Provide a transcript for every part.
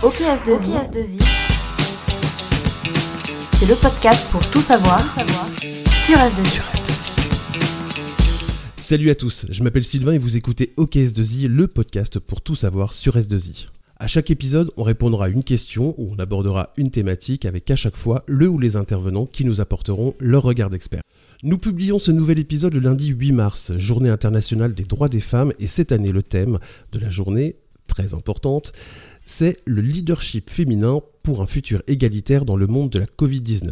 OKS2I, c'est le podcast pour tout savoir, sur S2I. Salut à tous, je m'appelle Sylvain et vous écoutez OKS2I, le podcast pour tout savoir sur S2I. À chaque épisode, on répondra à une question ou on abordera une thématique avec à chaque fois le ou les intervenants qui nous apporteront leur regard d'expert. Nous publions ce nouvel épisode le lundi 8 mars, journée internationale des droits des femmes, et cette année le thème de la journée, très importante, c'est le leadership féminin pour un futur égalitaire dans le monde de la Covid-19.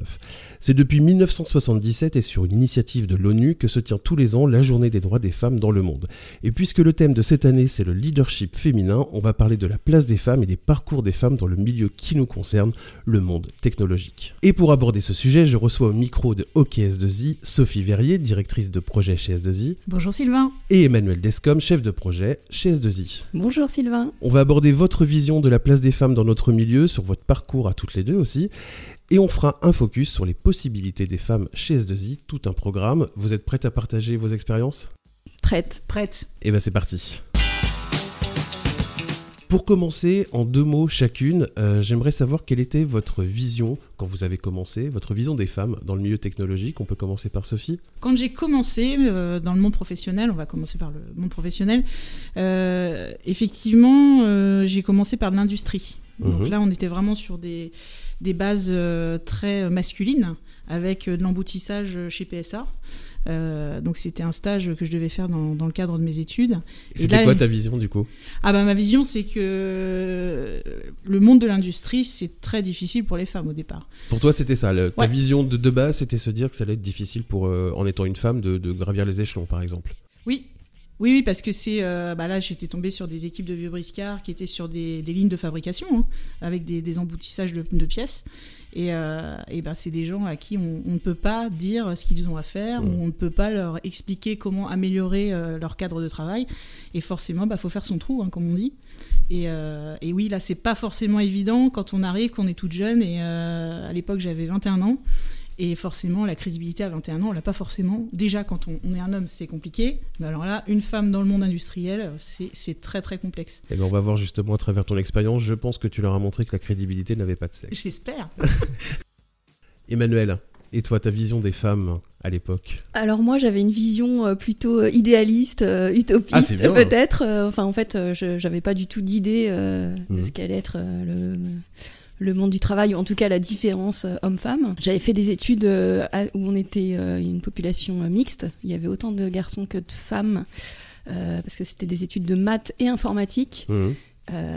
C'est depuis 1977 et sur une initiative de l'ONU que se tient tous les ans la journée des droits des femmes dans le monde. Et puisque le thème de cette année c'est le leadership féminin, on va parler de la place des femmes et des parcours des femmes dans le milieu qui nous concerne, le monde technologique. Et pour aborder ce sujet, je reçois au micro de OKS2I Sophie Verrier, directrice de projet chez S2I. Bonjour Sylvain. Et Emmanuel Descom, chef de projet chez S2I. Bonjour Sylvain. On va aborder votre vision de la place des femmes dans notre milieu, sur votre parcours à toutes les deux aussi. Et on fera un focus sur les possibilités des femmes chez S2I, tout un programme. Vous êtes prête à partager vos expériences? Prête. Prête. Et bien c'est parti. Pour commencer, en deux mots chacune, euh, j'aimerais savoir quelle était votre vision quand vous avez commencé, votre vision des femmes dans le milieu technologique. On peut commencer par Sophie. Quand j'ai commencé euh, dans le monde professionnel, on va commencer par le monde professionnel, euh, effectivement, euh, j'ai commencé par l'industrie. Donc Mhm. là, on était vraiment sur des, des bases euh, très masculines, avec euh, de l'emboutissage chez PSA. Euh, donc c'était un stage que je devais faire dans, dans le cadre de mes études. C'était quoi ta vision du coup? Ah bah ma vision c'est que euh, le monde de l'industrie c'est très difficile pour les femmes au départ. Pour toi c'était ça, le- ta Ouais. vision de, de base c'était se dire que ça allait être difficile pour, euh, en étant une femme, de, de gravir les échelons par exemple? Oui. Oui, oui, parce que c'est. euh, bah là, j'étais tombée sur des équipes de vieux briscards qui étaient sur des, des lignes de fabrication, hein, avec des, des emboutissages de, de pièces. Et, euh, et ben, c'est des gens à qui on, on ne peut pas dire ce qu'ils ont à faire, ou on ne peut pas leur expliquer comment améliorer euh, leur cadre de travail. Et forcément, bah, faut faire son trou, hein, comme on dit. Et, et oui, là, c'est pas forcément évident quand on arrive, qu'on est toute jeune. Et à l'époque, j'avais 21 ans. Et forcément, la crédibilité à 21 ans, on l'a pas forcément. Déjà, quand on, on est un homme, c'est compliqué. Mais alors là, une femme dans le monde industriel, c'est très très complexe. Et bien on va voir justement à travers ton expérience, je pense que tu leur as montré que la crédibilité n'avait pas de sexe. J'espère. Emmanuel, et toi ta vision des femmes à l'époque? Alors moi j'avais une vision euh, plutôt euh, idéaliste, euh, utopiste Ah, peut-être. Enfin en fait je j'avais pas du tout d'idée de Mhm. ce qu'allait être le le monde du travail, ou en tout cas la différence euh, homme-femme. J'avais fait des études euh, où on était euh, une population mixte. Il y avait autant de garçons que de femmes, parce que c'était des études de maths et informatique. Mhm. Euh,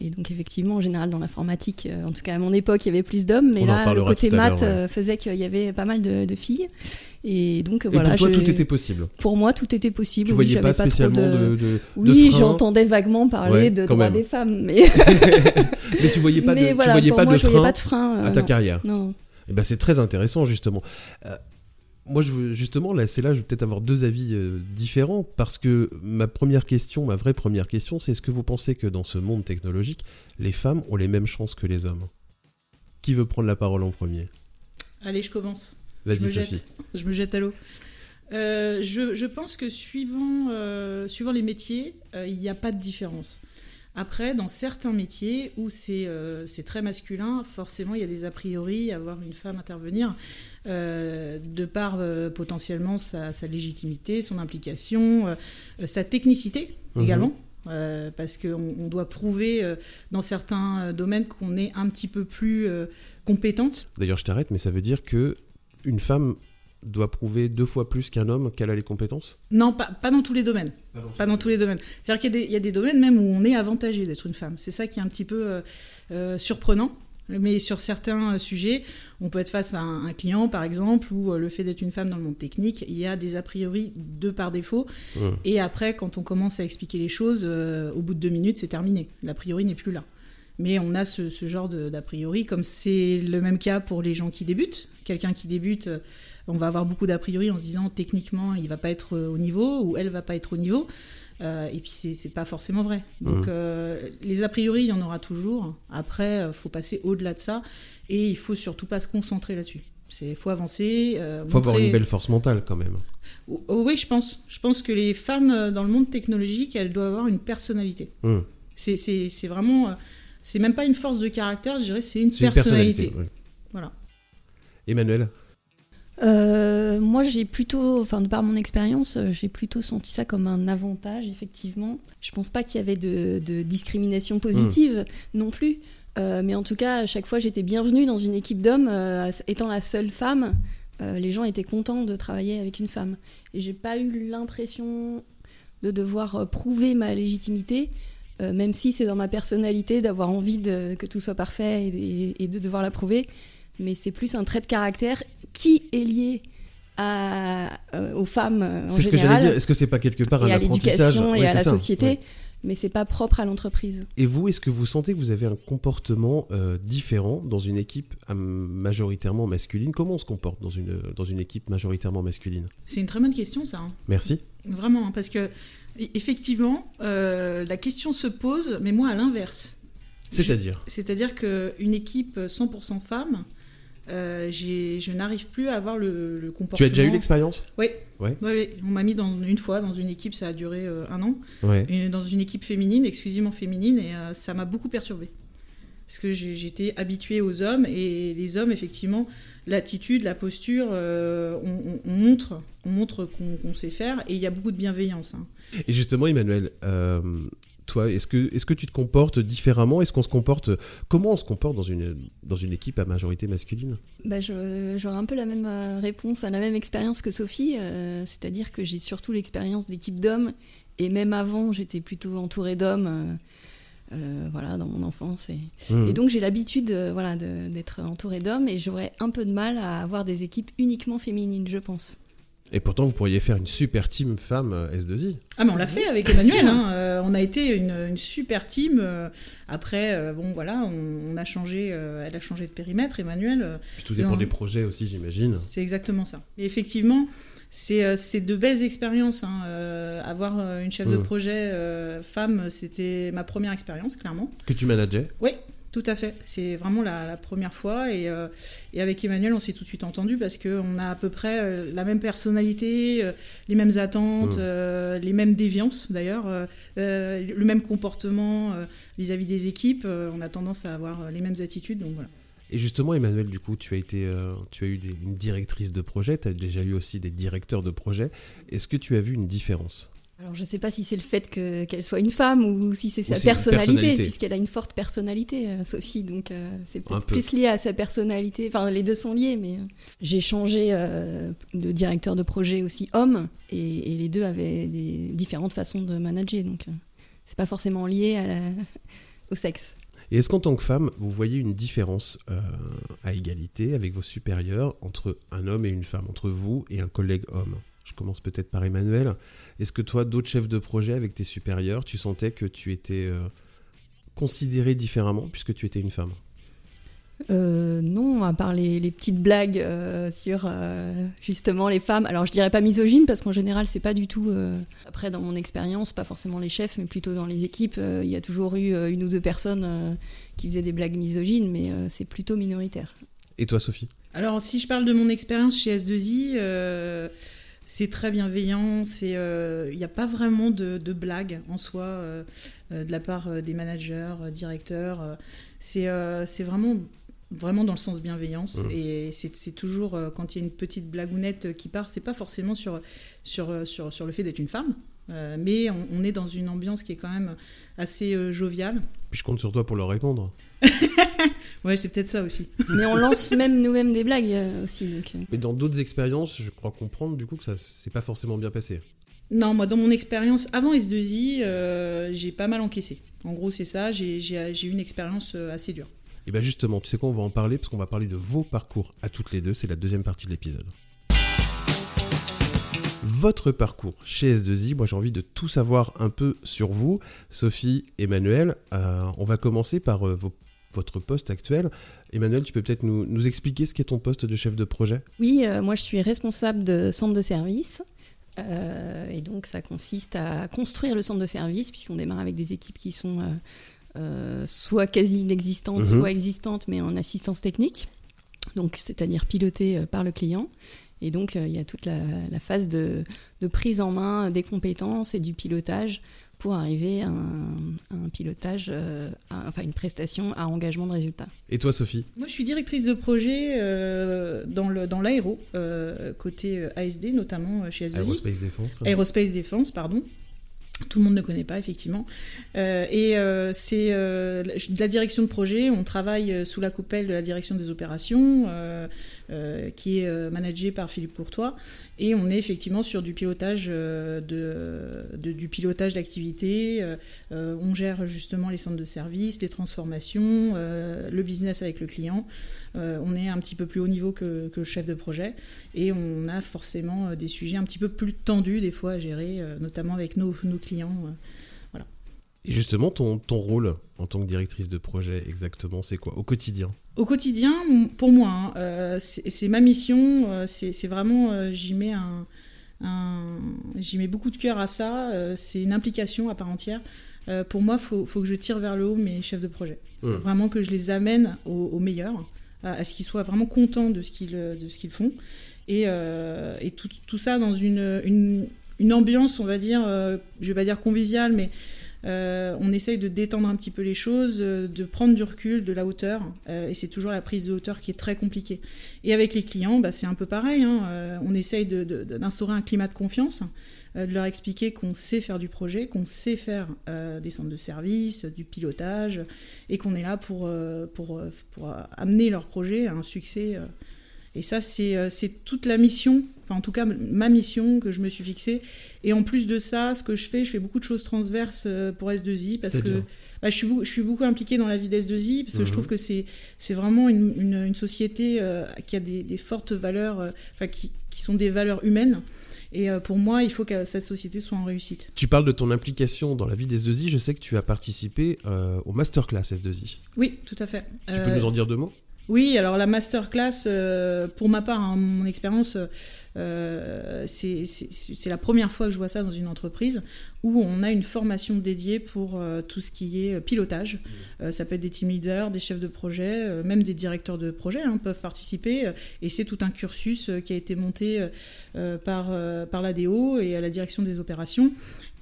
et donc effectivement, en général, dans l'informatique, euh, en tout cas à mon époque, il y avait plus d'hommes, mais On là, le côté maths ouais. euh, faisait qu'il y avait pas mal de, de filles. Et donc Et voilà. pour toi tout était possible? Pour moi, tout était possible. Tu oui, voyais pas spécialement de, de, de Oui, j'entendais vaguement parler Ouais, de droits même. des femmes, mais, Mais tu voyais pas mais de, tu voyais pas moi, de voyais frein pas de frein. euh, à ta non. carrière. Non. Et ben c'est très intéressant justement. Moi, je veux, justement, là, c'est là, je vais peut-être avoir deux avis euh, différents parce que ma première question, ma vraie première question, c'est est-ce que vous pensez que dans ce monde technologique, les femmes ont les mêmes chances que les hommes? Qui veut prendre la parole en premier? Allez, je commence. Vas-y, Sophie. jette. Je me jette à l'eau. Euh, je, je pense que suivant, euh, suivant les métiers, il n'y a pas de différence. Après, dans certains métiers où c'est euh, très masculin, forcément, il y a des a priori à voir une femme intervenir, euh, de par euh, potentiellement sa, sa légitimité, son implication, euh, sa technicité Mhm. également. parce qu'on on doit prouver dans certains domaines qu'on est un petit peu plus compétente. D'ailleurs, je t'arrête, mais ça veut dire que une femme doit prouver deux fois plus qu'un homme qu'elle a les compétences Non, pas, pas dans tous les domaines. Pas dans tous les domaines. C'est-à-dire qu'il y, a des- il y a des domaines même où on est avantagé d'être une femme. C'est ça qui est un petit peu euh, euh, surprenant. Mais sur certains euh, sujets, on peut être face à un, un client, par exemple, où euh, le fait d'être une femme dans le monde technique, il y a des a priori de par défaut. Mmh. Et après, quand on commence à expliquer les choses, euh, au bout de deux minutes, c'est terminé. L'a priori n'est plus là. Mais on a ce, ce genre d'a priori, comme c'est le même cas pour les gens qui débutent. Quelqu'un qui débute, euh, on va avoir beaucoup d'a priori en se disant techniquement il va pas être euh, au niveau ou elle va pas être au niveau. Euh, et puis c'est pas forcément vrai. Donc Mhm. euh, les a priori il y en aura toujours. Après faut passer au-delà de ça et il faut surtout pas se concentrer là-dessus. C'est faut avancer. euh, Faut avoir une belle force mentale quand même. Oh, oh oui je pense. Je pense que les femmes dans le monde technologique elles doivent avoir une personnalité. Hum. C'est- vraiment. c'est même pas une force de caractère, je dirais, c'est une personnalité. personnalité. ouais. Voilà. Emmanuel? Euh, moi, j'ai plutôt, enfin, de par mon expérience, euh, j'ai plutôt senti ça comme un avantage, effectivement. Je pense pas qu'il y avait de, de discrimination positive non plus. Euh, mais en tout cas, à chaque fois, j'étais bienvenue dans une équipe d'hommes. euh, étant la seule femme, les gens étaient contents de travailler avec une femme. Et j'ai pas eu l'impression de devoir prouver ma légitimité, même si c'est dans ma personnalité d'avoir envie de, que tout soit parfait et, et de devoir la prouver. Mais c'est plus un trait de caractère qui est lié à, euh, aux femmes euh, en C'est ce que j'allais général dire. Est-ce que c'est pas quelque part un et à apprentissage l'éducation Ouais, et à la ça, société, ouais. mais c'est pas propre à l'entreprise. Et vous, est-ce que vous sentez que vous avez un comportement euh, différent dans une équipe majoritairement masculine? Comment on se comporte dans une, dans une équipe majoritairement masculine? C'est une très bonne question, ça. hein. Merci. Vraiment, hein, parce que e- effectivement, euh, la question se pose, mais moi à l'inverse. C'est-à-dire? C'est-à-dire qu'une équipe 100% femmes, euh, je n'arrive plus à avoir le, le comportement. Tu as déjà eu l'expérience Oui. Ouais. On m'a mis dans, une fois dans une équipe, ça a duré euh, un an, Ouais. dans une équipe féminine, exclusivement féminine, et euh, ça m'a beaucoup perturbée. Parce que j'étais habituée aux hommes, et les hommes, effectivement, l'attitude, la posture, on, on- on montre, on montre qu'on sait faire, et il y a beaucoup de bienveillance. hein. Et justement, Emmanuel, toi, est-ce que, est que tu te comportes différemment? Est-ce qu'on se comporte Comment on se comporte dans une, dans une équipe à majorité masculine? Bah, J'aurais un peu la même euh, réponse, à la même expérience que Sophie, euh, c'est-à-dire que j'ai surtout l'expérience d'équipe d'hommes, et même avant, j'étais plutôt entourée d'hommes. euh, euh, voilà, dans mon enfance. Et, et donc j'ai l'habitude euh, voilà, d'être entourée d'hommes et j'aurais un peu de mal à avoir des équipes uniquement féminines, je pense. Et pourtant, vous pourriez faire une super team femme euh, S2I. Ah mais on l'a fait avec Emmanuel, hein. Euh, on a été une, une super team. euh, après, bon voilà, on, on a changé, elle a changé de périmètre, Emmanuel. Puis tout dépend des projets aussi, j'imagine. C'est exactement ça. Et effectivement, c'est de belles expériences. hein. Euh, avoir une chef de projet euh, femme, c'était ma première expérience, clairement. Que tu manageais? Oui, tout à fait. C'est vraiment la, la première fois. Et, euh, et avec Emmanuel, on s'est tout de suite entendu parce qu'on a à peu près euh, la même personnalité, euh, les mêmes attentes, les mêmes déviances d'ailleurs, le même comportement vis-à-vis des équipes. On a tendance à avoir les mêmes attitudes. Donc voilà. Et justement, Emmanuel, du coup, tu as été, tu as eu des- une directrice de projet, tu as déjà eu aussi des directeurs de projet. Est-ce que tu as vu une différence? Alors je sais pas si c'est le fait que- qu'elle soit une femme ou si c'est sa personnalité, personnalité. puisqu'elle a une forte personnalité, euh, Sophie, donc euh, c'est peut-être peu. plus lié à sa personnalité. Enfin, les deux sont liés, mais euh, j'ai changé euh, de directeur de projet aussi homme, et, et les deux avaient des différentes façons de manager, donc euh, c'est pas forcément lié à la- au sexe. Et est-ce qu'en tant que femme, vous voyez une différence euh, à égalité avec vos supérieurs entre un homme et une femme, entre vous et un collègue homme? Je commence peut-être par Emmanuel. Est-ce que toi, d'autres chefs de projet avec tes supérieurs, tu sentais que tu étais euh, considéré différemment puisque tu étais une femme? Euh, non, à part les, les petites blagues euh, sur euh, justement les femmes. Alors je dirais pas misogyne parce qu'en général c'est pas du tout. euh, Après dans mon expérience, pas forcément les chefs, mais plutôt dans les équipes, euh, il y a toujours eu euh, une ou deux personnes euh, qui faisaient des blagues misogynes, mais euh, c'est plutôt minoritaire. Et toi, Sophie? Alors, si je parle de mon expérience chez S2I, euh, c'est très bienveillant. euh, Il n'y a pas vraiment de, de blagues en soi euh, euh, de la part des managers, directeurs. c'est vraiment, vraiment dans le sens bienveillance. Mhm. Et c'est toujours, quand il y a une petite blagounette qui part, c'est pas forcément sur, sur, sur, sur le fait d'être une femme. mais on, on est dans une ambiance qui est quand même assez joviale. Puis je compte sur toi pour leur répondre. Ouais, c'est peut-être ça aussi. Mais on lance même nous-mêmes des blagues euh, aussi. Donc, euh. Mais dans d'autres expériences, je crois comprendre du coup que ça s'est pas forcément bien passé. Non, moi, dans mon expérience, avant S2I, euh, j'ai pas mal encaissé. En gros, c'est ça, j'ai eu une expérience assez dure. Et bien justement, tu sais quoi, on va en parler parce qu'on va parler de vos parcours à toutes les deux, c'est la deuxième partie de l'épisode. Votre parcours chez S2I, moi j'ai envie de tout savoir un peu sur vous, Sophie, Emmanuel. Euh, on va commencer par euh, vos- votre poste actuel. Emmanuel, tu peux peut-être nous, nous expliquer ce qu'est ton poste de chef de projet? Oui, euh, moi je suis responsable de centre de service. Euh, et donc ça consiste à construire le centre de service, puisqu'on démarre avec des équipes qui sont euh, soit quasi inexistantes, Mhm. soit existantes, mais en assistance technique. Donc c'est-à-dire pilotées par le client. Et donc il y a toute la, la phase de, de prise en main des compétences et du pilotage pour arriver à un, un pilotage, euh, à- enfin une prestation à engagement de résultat. Et toi, Sophie? Moi, je suis directrice de projet euh, dans le- dans l'aéro, euh, côté ASD, notamment chez S2I. Aerospace Défense. Aerospace Défense, pardon. Tout le monde ne connaît pas, effectivement. Euh, et euh, c'est euh, de la direction de projet. On travaille euh, sous la coupelle de la direction des opérations, euh, euh, qui est euh, managée par Philippe Courtois. Et on est effectivement sur du pilotage euh, de, du pilotage d'activités. Euh, euh, on gère justement les centres de services, les transformations, euh, le business avec le client. Euh, on est un petit peu plus haut niveau que, que le chef de projet et on a forcément euh, des sujets un petit peu plus tendus des fois à gérer, euh, notamment avec nos, nos clients. euh. Et justement, ton, ton rôle en tant que directrice de projet, exactement, c'est quoi? Au quotidien? Au quotidien, pour moi, hein, c'est ma mission, c'est vraiment, j'y mets un, un- j'y mets beaucoup de cœur à ça. euh, c'est une implication à part entière. Euh, pour moi, faut, faut que je tire vers le haut mes chefs de projet, Mmh. vraiment que je les amène au, au meilleur, à, ce qu'ils soient vraiment contents de ce qu'ils qu'ils font, et, euh, et tout, tout ça dans une, une, ambiance, on va dire, euh, je vais pas dire conviviale, mais euh, on essaye de détendre un petit peu les choses, euh, de prendre du recul, de la hauteur, euh, et c'est toujours la prise de hauteur qui est très compliquée. Et avec les clients, bah, c'est un peu pareil. hein, euh, on essaye d'instaurer un climat de confiance, euh, de leur expliquer qu'on sait faire du projet, qu'on sait faire euh, des centres de services, du pilotage, et qu'on est là pour, euh, pour, euh, pour euh, amener leur projet à un succès. euh. Et ça, c'est euh, c'est toute la mission, enfin en tout cas ma mission que je me suis fixée. Et en plus de ça, ce que je fais, je fais beaucoup de choses transverses euh, pour S2I parce que bah, je, suis beaucoup, je suis beaucoup impliquée dans la vie d'S2I parce que Mhm. je trouve que c'est c'est vraiment une, une, une société euh, qui a des, des fortes valeurs, euh, enfin qui, qui sont des valeurs humaines. Et euh, pour moi, il faut que cette société soit en réussite. Tu parles de ton implication dans la vie des S2I. Je sais que tu as participé euh, au masterclass S2I. Oui, tout à fait. Tu Euh, peux nous en dire deux mots? Oui, alors la masterclass, euh, pour ma part, hein, mon expérience, euh, c'est la première fois que je vois ça dans une entreprise où on a une formation dédiée pour euh, tout ce qui est pilotage. Ça peut être des team leaders, des chefs de projet, même des directeurs de projet hein, peuvent participer. et c'est tout un cursus qui a été monté par, par l'ADO et à la direction des opérations.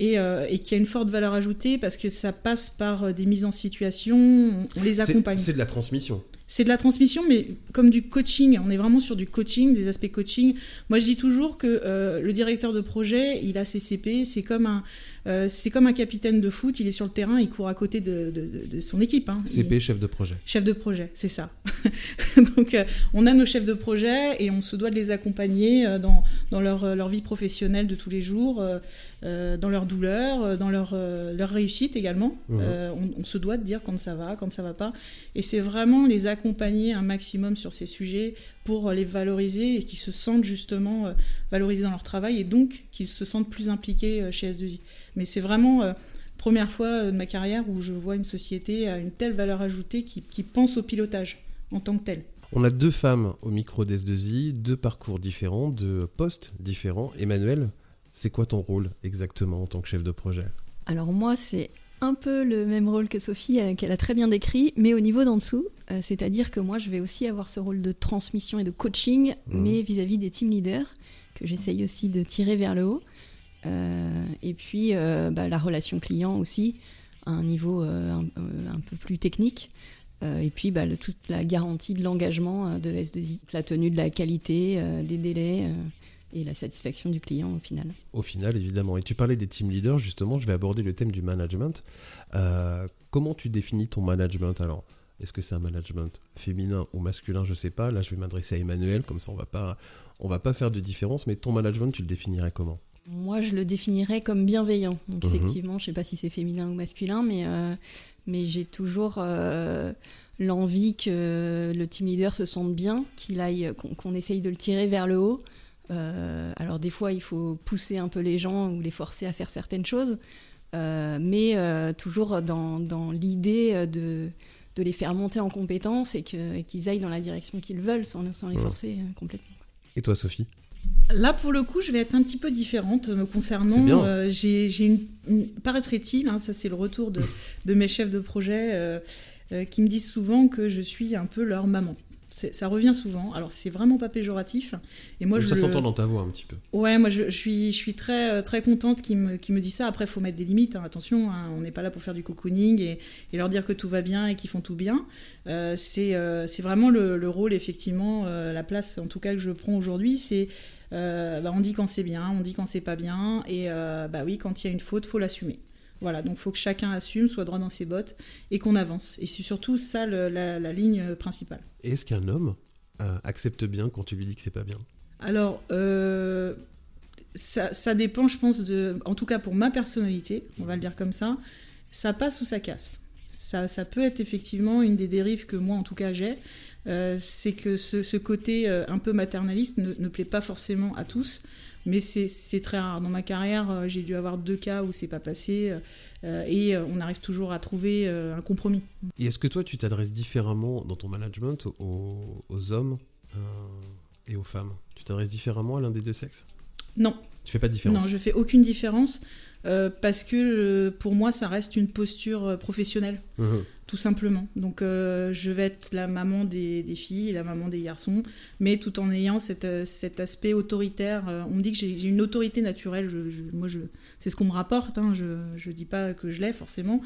Et, euh, et qui a une forte valeur ajoutée parce que ça passe par des mises en situation, on, les accompagne. C'est de la transmission. C'est de la transmission, mais comme du coaching. On est vraiment sur du coaching, des aspects coaching. Moi, je dis toujours que euh, le directeur de projet, il a ses CP. C'est comme un, euh, c'est comme un capitaine de foot. Il est sur le terrain, il court à côté de, de- de- de son équipe. hein. Il- CP, chef de projet. Chef de projet, c'est ça. Donc, euh, on a nos chefs de projet et on se doit de les accompagner euh, dans, dans leur, leur vie professionnelle de tous les jours, euh, dans leur douleur, dans leur, leur réussite également. Euh, on, on se doit de dire quand ça va, quand ça va pas. Et c'est vraiment les accompagner un maximum sur ces sujets pour les valoriser et qu'ils se sentent justement valorisés dans leur travail et donc qu'ils se sentent plus impliqués chez S2I. Mais c'est vraiment euh, première fois euh, de ma carrière où je vois une société à une telle valeur ajoutée qui, qui pense au pilotage en tant que tel. On a deux femmes au micro d'S2I, deux parcours différents, deux postes différents. Emmanuel, c'est quoi ton rôle exactement en tant que chef de projet? Alors moi, c'est un peu le même rôle que Sophie, euh, qu'elle a très bien décrit, mais au niveau d'en dessous. Euh, C'est-à-dire que moi, je vais aussi avoir ce rôle de transmission et de coaching, Mhm. mais vis-à-vis des team leaders, que j'essaye aussi de tirer vers le haut. Euh, et puis, euh, bah, la relation client aussi, à un niveau euh, un, peu plus technique. Et puis, bah, toute la garantie de l'engagement de S2I, la tenue de la qualité, des délais et la satisfaction du client au final. Au final, évidemment. Et tu parlais des team leaders, justement, je vais aborder le thème du management. Comment tu définis ton management alors? Est-ce que c'est un management féminin ou masculin? Je sais pas. Là, je vais m'adresser à Emmanuel, comme ça on on va pas faire de différence. Mais ton management, tu le définirais comment? Moi, je le définirais comme bienveillant. Donc, Mhm. effectivement, je sais pas si c'est féminin ou masculin, mais, euh, mais j'ai toujours euh, l'envie que le team leader se sente bien, qu'il aille, qu'on qu'on essaye de le tirer vers le haut. Euh, alors, des fois, il faut pousser un peu les gens ou les forcer à faire certaines choses, mais toujours dans, dans l'idée de, de les faire monter en compétences et que- et qu'ils aillent dans la direction qu'ils veulent sans, sans les Ouais. forcer complètement. Et toi, Sophie? Là, pour le coup, je vais être un petit peu différente me C'est concernant. Euh, j'ai j'ai une, une- paraîtrait-il, hein, ça c'est le retour de, de mes chefs de projet euh, euh, qui me disent souvent que je suis un peu leur maman. Ça revient souvent. Alors c'est vraiment pas péjoratif. Et moi, je ça le- s'entend dans ta voix un petit peu. Ouais, moi je, je suis, je suis très, euh, très contente qu'ils me, qu'ils me disent ça. Après, il faut mettre des limites. hein. Attention, hein, on n'est pas là pour faire du cocooning et, et leur dire que tout va bien et qu'ils font tout bien. Euh, c'est euh, vraiment le, le rôle, effectivement, euh, la place en tout cas que je prends aujourd'hui. C'est bah, on dit quand c'est bien, on dit quand c'est pas bien. Et bah oui, quand il y a une faute, faut l'assumer. Voilà, donc il faut que chacun assume, soit droit dans ses bottes et qu'on avance. Et c'est surtout ça le- la, la ligne principale. Est-ce qu'un homme euh, accepte bien quand tu lui dis que c'est pas bien? Alors, euh, ça, ça dépend, je pense, de, en tout cas pour ma personnalité, on va le dire comme ça, ça passe ou ça casse. Ça, ça peut être effectivement une des dérives que moi, en tout cas, j'ai. Euh, c'est que ce, ce côté euh, un peu maternaliste ne, ne plaît pas forcément à tous, mais c'est très rare. Dans ma carrière, euh, j'ai dû avoir deux cas où c'est pas passé, et on arrive toujours à trouver un compromis. Et est-ce que toi, tu t'adresses différemment dans ton management aux, aux hommes et aux femmes? Tu t'adresses différemment à l'un des deux sexes? Non, Tu fais pas de différence? Non, je fais aucune différence euh, parce que euh, pour moi, ça reste une posture euh, professionnelle, Mhm. Tout simplement. Donc, euh, je vais être la maman des, filles, la maman des garçons, mais tout en ayant euh, cet aspect autoritaire. Euh, on me dit que j'ai une autorité naturelle. Moi, c'est ce qu'on me rapporte. hein, je ne dis pas que je l'ai forcément.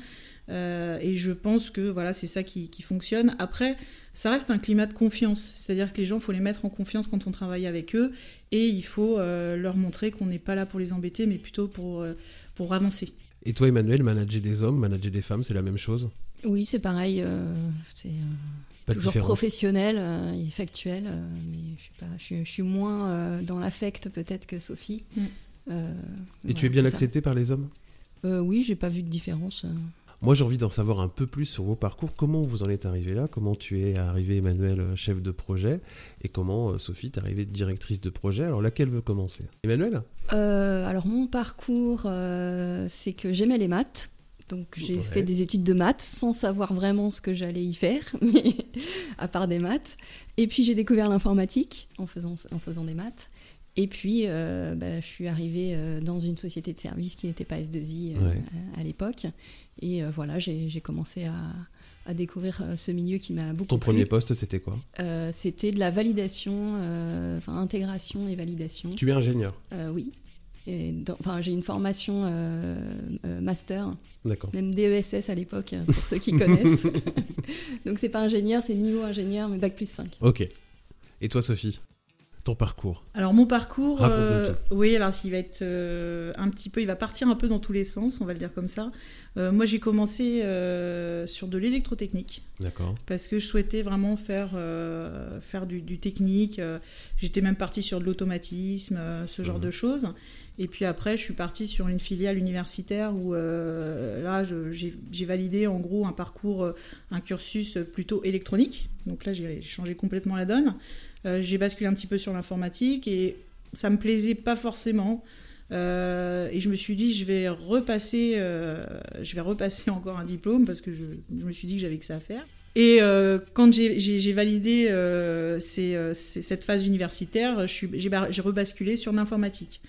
Et je pense que voilà, c'est ça qui, fonctionne. Après, ça reste un climat de confiance. C'est-à-dire que les gens, il faut les mettre en confiance quand on travaille avec eux. Et il faut leur montrer qu'on n'est pas là pour les embêter, mais plutôt pour avancer. Et toi, Emmanuel, manager des hommes, manager des femmes, c'est la même chose? Oui, c'est pareil. euh, c'est euh, toujours différence professionnel euh, et factuel, euh, mais je suis pas, je, suis- je suis moins euh, dans l'affect peut-être que Sophie. Mm. Euh, Et tu es bien c'est ça. accepté par les hommes? Euh, Oui, j'ai pas vu de différence. Moi, j'ai envie d'en savoir un peu plus sur vos parcours. Comment vous en êtes arrivé là? Comment tu es arrivé, Emmanuel, chef de projet? Et comment, Sophie, t'es arrivée directrice de projet? Alors, laquelle veut commencer? Emmanuel? Euh, alors mon parcours, euh, c'est que j'aimais les maths. Donc j'ai Ouais. fait des études de maths sans savoir vraiment ce que j'allais y faire, mais à part des maths. Et puis j'ai découvert l'informatique en faisant, en faisant des maths. Et puis euh, bah, je suis arrivée euh, dans une société de services qui n'était pas S2I euh, Ouais. à, à l'époque. Et euh, voilà, j'ai commencé à, à découvrir ce milieu qui m'a beaucoup Ton plu. premier poste, c'était quoi? C'était de la validation, enfin intégration et validation. Tu es ingénieur? Oui. Et dans- Enfin, j'ai une formation euh, euh, master, même DESS à l'époque, pour ceux qui connaissent. Donc c'est pas ingénieur, c'est niveau ingénieur, mais bac plus 5. Ok. Et toi, Sophie? Ton parcours? Alors mon parcours, euh, oui, alors il va être euh, un petit peu, il va partir un peu dans tous les sens, on va le dire comme ça. Euh, moi j'ai commencé euh, sur de l'électrotechnique D'accord. parce que je souhaitais vraiment faire euh, faire du, du technique. euh, J'étais même partie sur de l'automatisme, euh, ce genre Mhm. de choses. Et puis après, je suis partie sur une filiale universitaire où euh, là, j'ai validé en gros un parcours, euh, un cursus plutôt électronique. Donc là, j'ai changé complètement la donne. Euh, j'ai basculé un petit peu sur l'informatique et ça me plaisait pas forcément. Euh, et je me suis dit, je vais repasser, euh, je vais repasser encore un diplôme parce que je, me suis dit que j'avais que ça à faire. Et euh, quand j'ai- validé euh, euh, cette phase universitaire, j'ai rebasculé sur l'informatique.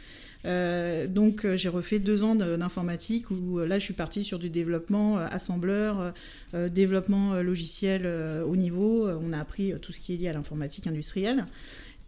Euh, donc euh, j'ai refait deux ans d'informatique où euh, là je suis partie sur du développement assembleur, développement logiciel haut niveau. On a appris tout ce qui est lié à l'informatique industrielle.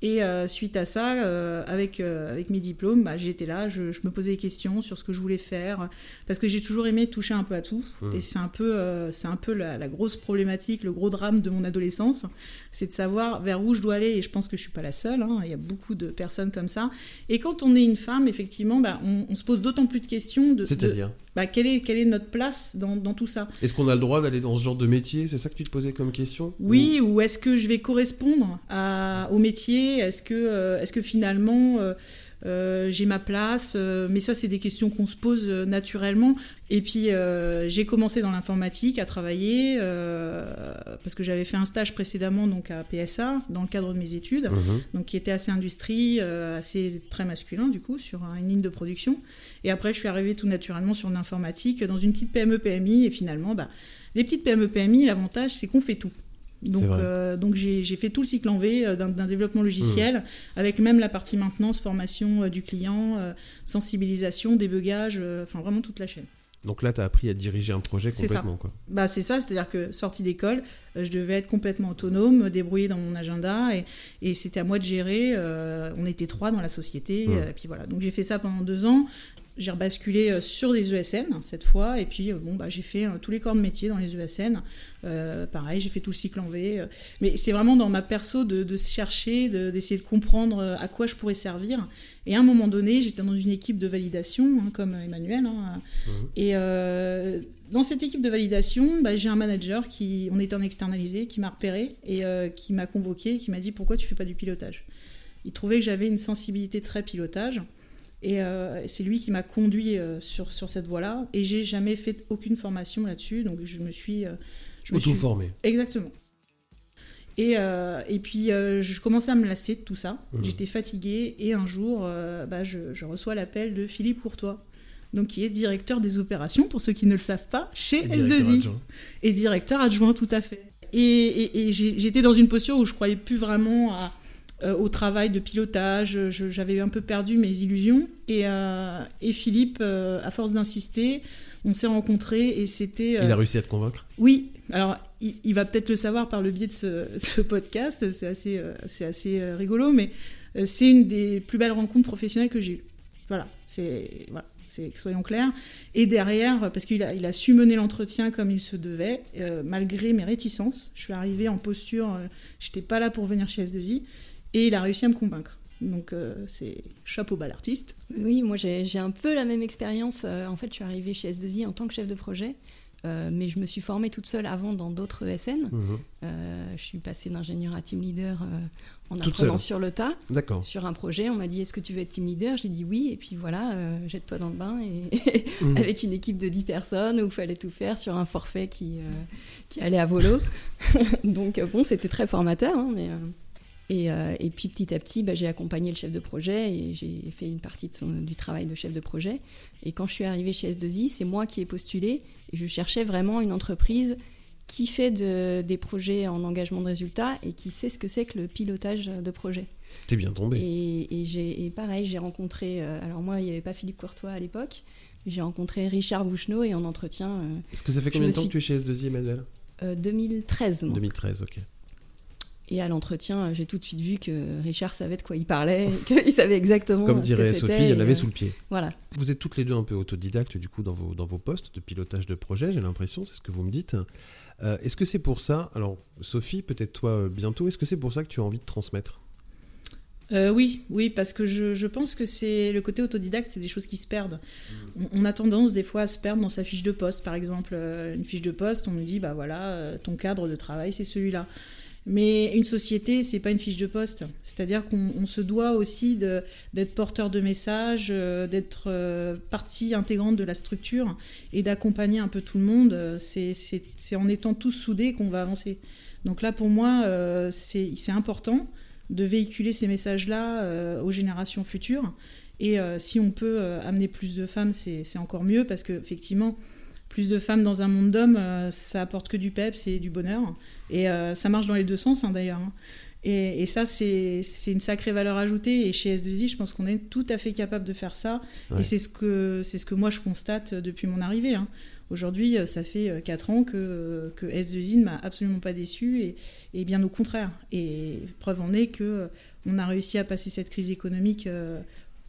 Et euh, suite à ça, euh, avec, euh, avec mes diplômes, bah, j'étais là, je, je me posais des questions sur ce que je voulais faire, parce que j'ai toujours aimé toucher un peu à tout. Mmh. Et c'est un peu, c'est un peu la, la grosse problématique, le gros drame de mon adolescence, c'est de savoir vers où je dois aller. Et je pense que je suis pas la seule, hein, il y a beaucoup de personnes comme ça. Et quand on est une femme, effectivement, bah, on, on se pose d'autant plus de questions de, de C'est-à-dire? Bah, quelle, est, quelle est notre place dans, dans tout ça? Est-ce qu'on a le droit d'aller dans ce genre de métier? C'est ça que tu te posais comme question? Oui, ou est-ce que je vais correspondre à, au métier? Est-ce que, euh, est-ce que finalement euh, euh, j'ai ma place Euh, Mais ça, c'est des questions qu'on se pose euh, naturellement. Et puis, j'ai commencé dans l'informatique à travailler parce que j'avais fait un stage précédemment donc à PSA dans le cadre de mes études, Mhm. donc qui était assez industrie, assez très masculin du coup sur une ligne de production. Et après, je suis arrivée tout naturellement sur l'informatique dans une petite PME PMI et finalement, bah, les petites PME PMI, l'avantage c'est qu'on fait tout. Donc, euh, donc j'ai fait tout le cycle en V euh, d'un développement logiciel, avec même la partie maintenance, formation euh, du client, sensibilisation, débugage, enfin vraiment toute la chaîne. Donc là, tu as appris à diriger un projet C'est ça. complètement. Quoi. Bah c'est ça, c'est-à-dire que sortie d'école, je devais être complètement autonome, me débrouiller dans mon agenda et, et c'était à moi de gérer. euh, on était trois dans la société, et puis voilà. Donc j'ai fait ça pendant deux ans. J'ai rebasculé euh, sur des ESN cette fois, et puis euh, bon bah j'ai fait euh, tous les corps de métier dans les ESN. Euh, pareil, j'ai fait tout le cycle en V. mais c'est vraiment dans ma perso de, de chercher, de- d'essayer de, comprendre à quoi je pourrais servir. Et à un moment donné, j'étais dans une équipe de validation, hein, comme Emmanuel. hein, et euh, dans cette équipe de validation, bah, j'ai un manager qui, on était en externalisé, qui m'a repéré et euh, qui m'a convoqué, qui m'a dit pourquoi tu fais pas du pilotage? Il trouvait que j'avais une sensibilité très pilotage et euh, c'est lui qui m'a conduit euh, sur, sur cette voie-là et j'ai jamais fait aucune formation là-dessus, donc je me suis, euh, je me suis Auto-formé. Exactement. Et, euh, et puis je commençais à me lasser de tout ça. Mhm. J'étais fatiguée et un jour, bah, je, je reçois l'appel de Philippe Courtois, donc qui est directeur des opérations, pour ceux qui ne le savent pas, chez Et directeur S2I. adjoint. Et directeur adjoint, tout à fait. Et, et- et j'étais dans une posture où je croyais plus vraiment à- euh, au travail de pilotage. Je- J'avais un peu perdu mes illusions. Et, euh, et Philippe, euh, à force d'insister, on s'est rencontrés et c'était. Il euh, a réussi à te convaincre? Oui, alors il, il va peut-être le savoir par le biais de ce, ce podcast, c'est assez, euh, c'est assez euh, rigolo, mais euh, c'est une des plus belles rencontres professionnelles que j'ai eues. Voilà, c'est voilà, c'est soyons clairs. Et derrière, parce qu'il a, il a su mener l'entretien comme il se devait, euh, malgré mes réticences, je suis arrivée en posture, euh, j'étais pas là pour venir chez S2I, et il a réussi à me convaincre. Donc euh, c'est chapeau bas l'artiste. Oui, moi j'ai j'ai un peu la même expérience. Euh, en fait, je suis arrivée chez S2I en tant que chef de projet, euh, mais je me suis formée toute seule avant dans d'autres ESN. Mhm. Euh, je suis passée d'ingénieur à team leader euh, en Toute apprenant seule. sur le tas. D'accord. Sur un projet, on m'a dit est-ce que tu veux être team leader? J'ai dit oui, et puis voilà, euh, jette-toi dans le bain. Et Mhm. avec une équipe de 10 personnes où il fallait tout faire sur un forfait qui, euh, qui allait à volo. Donc bon, c'était très formateur. hein, mais, euh, et, euh, et puis petit à petit, bah, j'ai accompagné le chef de projet et j'ai fait une partie de son- du travail de chef de projet. Et quand je suis arrivée chez S2I, c'est moi qui ai postulé et je cherchais vraiment une entreprise qui fait de- des projets en engagement de résultats et qui sait ce que c'est que le pilotage de projet. T'es bien tombé. Et, et j'ai, et pareil, j'ai rencontré. euh, alors, moi, il n'y avait pas Philippe Courtois à l'époque. J'ai rencontré Richard Boucheneau et en entretien euh, Est-ce que ça fait combien de temps suis- que tu es chez S2I, Emmanuel? Euh, 2013. moi. 2013, ok. Et à l'entretien, j'ai tout de suite vu que Richard savait de quoi il parlait, qu'il savait exactement. Comme ce dirait que Sophie, il y en et, avait euh, sous le pied. Voilà. Vous êtes toutes les deux un peu autodidactes du coup dans vos, dans vos postes de pilotage de projet, j'ai l'impression, c'est ce que vous me dites. Euh, est-ce que c'est pour ça, alors Sophie, peut-être toi euh, bientôt, est-ce que c'est pour ça que tu as envie de transmettre? Euh, oui, oui, parce que je, je pense que c'est le côté autodidacte, c'est des choses qui se perdent. On, on a tendance des fois à se perdre dans sa fiche de poste, par exemple, euh, une fiche de poste, on nous dit bah voilà, euh, ton cadre de travail c'est celui-là. Mais une société, c'est pas une fiche de poste. C'est-à-dire qu'on on se doit aussi d'être porteur de messages, euh, d'être euh, partie intégrante de la structure et d'accompagner un peu tout le monde. Euh, C'est en étant tous soudés qu'on va avancer. Donc là, pour moi, c'est important de véhiculer ces messages-là aux générations futures. Et si on peut amener plus de femmes, c'est encore mieux parce qu'effectivement, plus de femmes dans un monde d'hommes, euh, ça apporte que du peps et du bonheur. Et euh, ça marche dans les deux sens hein, d'ailleurs. hein. Et, et ça, c'est une sacrée valeur ajoutée. Et chez S2I, je pense qu'on est tout à fait capable de faire ça. Ouais. Et c'est ce, que, ce que moi je constate depuis mon arrivée. hein. Aujourd'hui, euh, ça fait 4 ans que, que S2I ne m'a absolument pas déçu. Et, et bien au contraire. Et preuve en est que euh, on a réussi à passer cette crise économique, euh,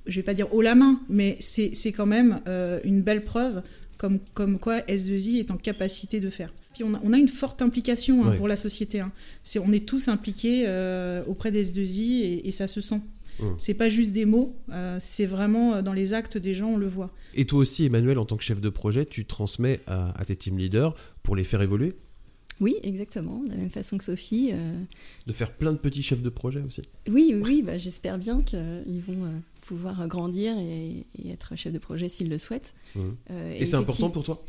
je vais pas dire haut la main, mais c'est c'est quand même euh, une belle preuve comme, comme quoi S2I est en capacité de faire. Puis on a, on a une forte implication hein, pour la société. hein. C'est, on est tous impliqués euh, auprès des S2I et, et ça se sent. Mmh. C'est pas juste des mots, euh, c'est vraiment euh, dans les actes des gens, on le voit. Et toi aussi, Emmanuel, en tant que chef de projet, tu transmets à, à tes team leaders pour les faire évoluer, Oui, exactement. De la même façon que Sophie. euh, de faire plein de petits chefs de projet aussi. Oui, oui, bah, j'espère bien qu'ils vont euh, pouvoir grandir et, et être chef de projet s'ils le souhaitent. Mhm. Euh, Et c'est important pour toi?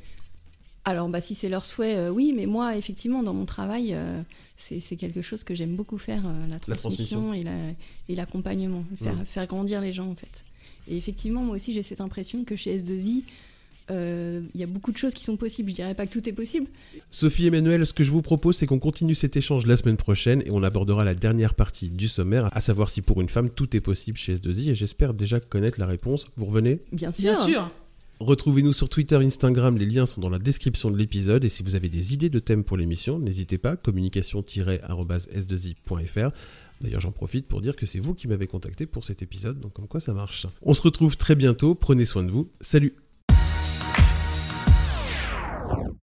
Alors, bah, si c'est leur souhait, euh, oui, mais moi, effectivement, dans mon travail, euh, c'est quelque chose que j'aime beaucoup faire, euh, la transmission, transmission. et la- et l'accompagnement, faire, Mhm. faire grandir les gens, en fait. Et effectivement, moi aussi, j'ai cette impression que chez S2I, euh, il y a beaucoup de choses qui sont possibles. Je dirais pas que tout est possible. Sophie Emmanuel, ce que je vous propose, c'est qu'on continue cet échange la semaine prochaine et on abordera la dernière partie du sommaire, à savoir si pour une femme tout est possible chez S2I. Et j'espère déjà connaître la réponse. Vous revenez? Bien sûr. Bien sûr. Retrouvez-nous sur Twitter, Instagram, les liens sont dans la description de l'épisode et si vous avez des idées de thèmes pour l'émission, n'hésitez pas, communication-s2i.fr. D'ailleurs j'en profite pour dire que c'est vous qui m'avez contacté pour cet épisode, donc comme quoi ça marche. On se retrouve très bientôt, prenez soin de vous, salut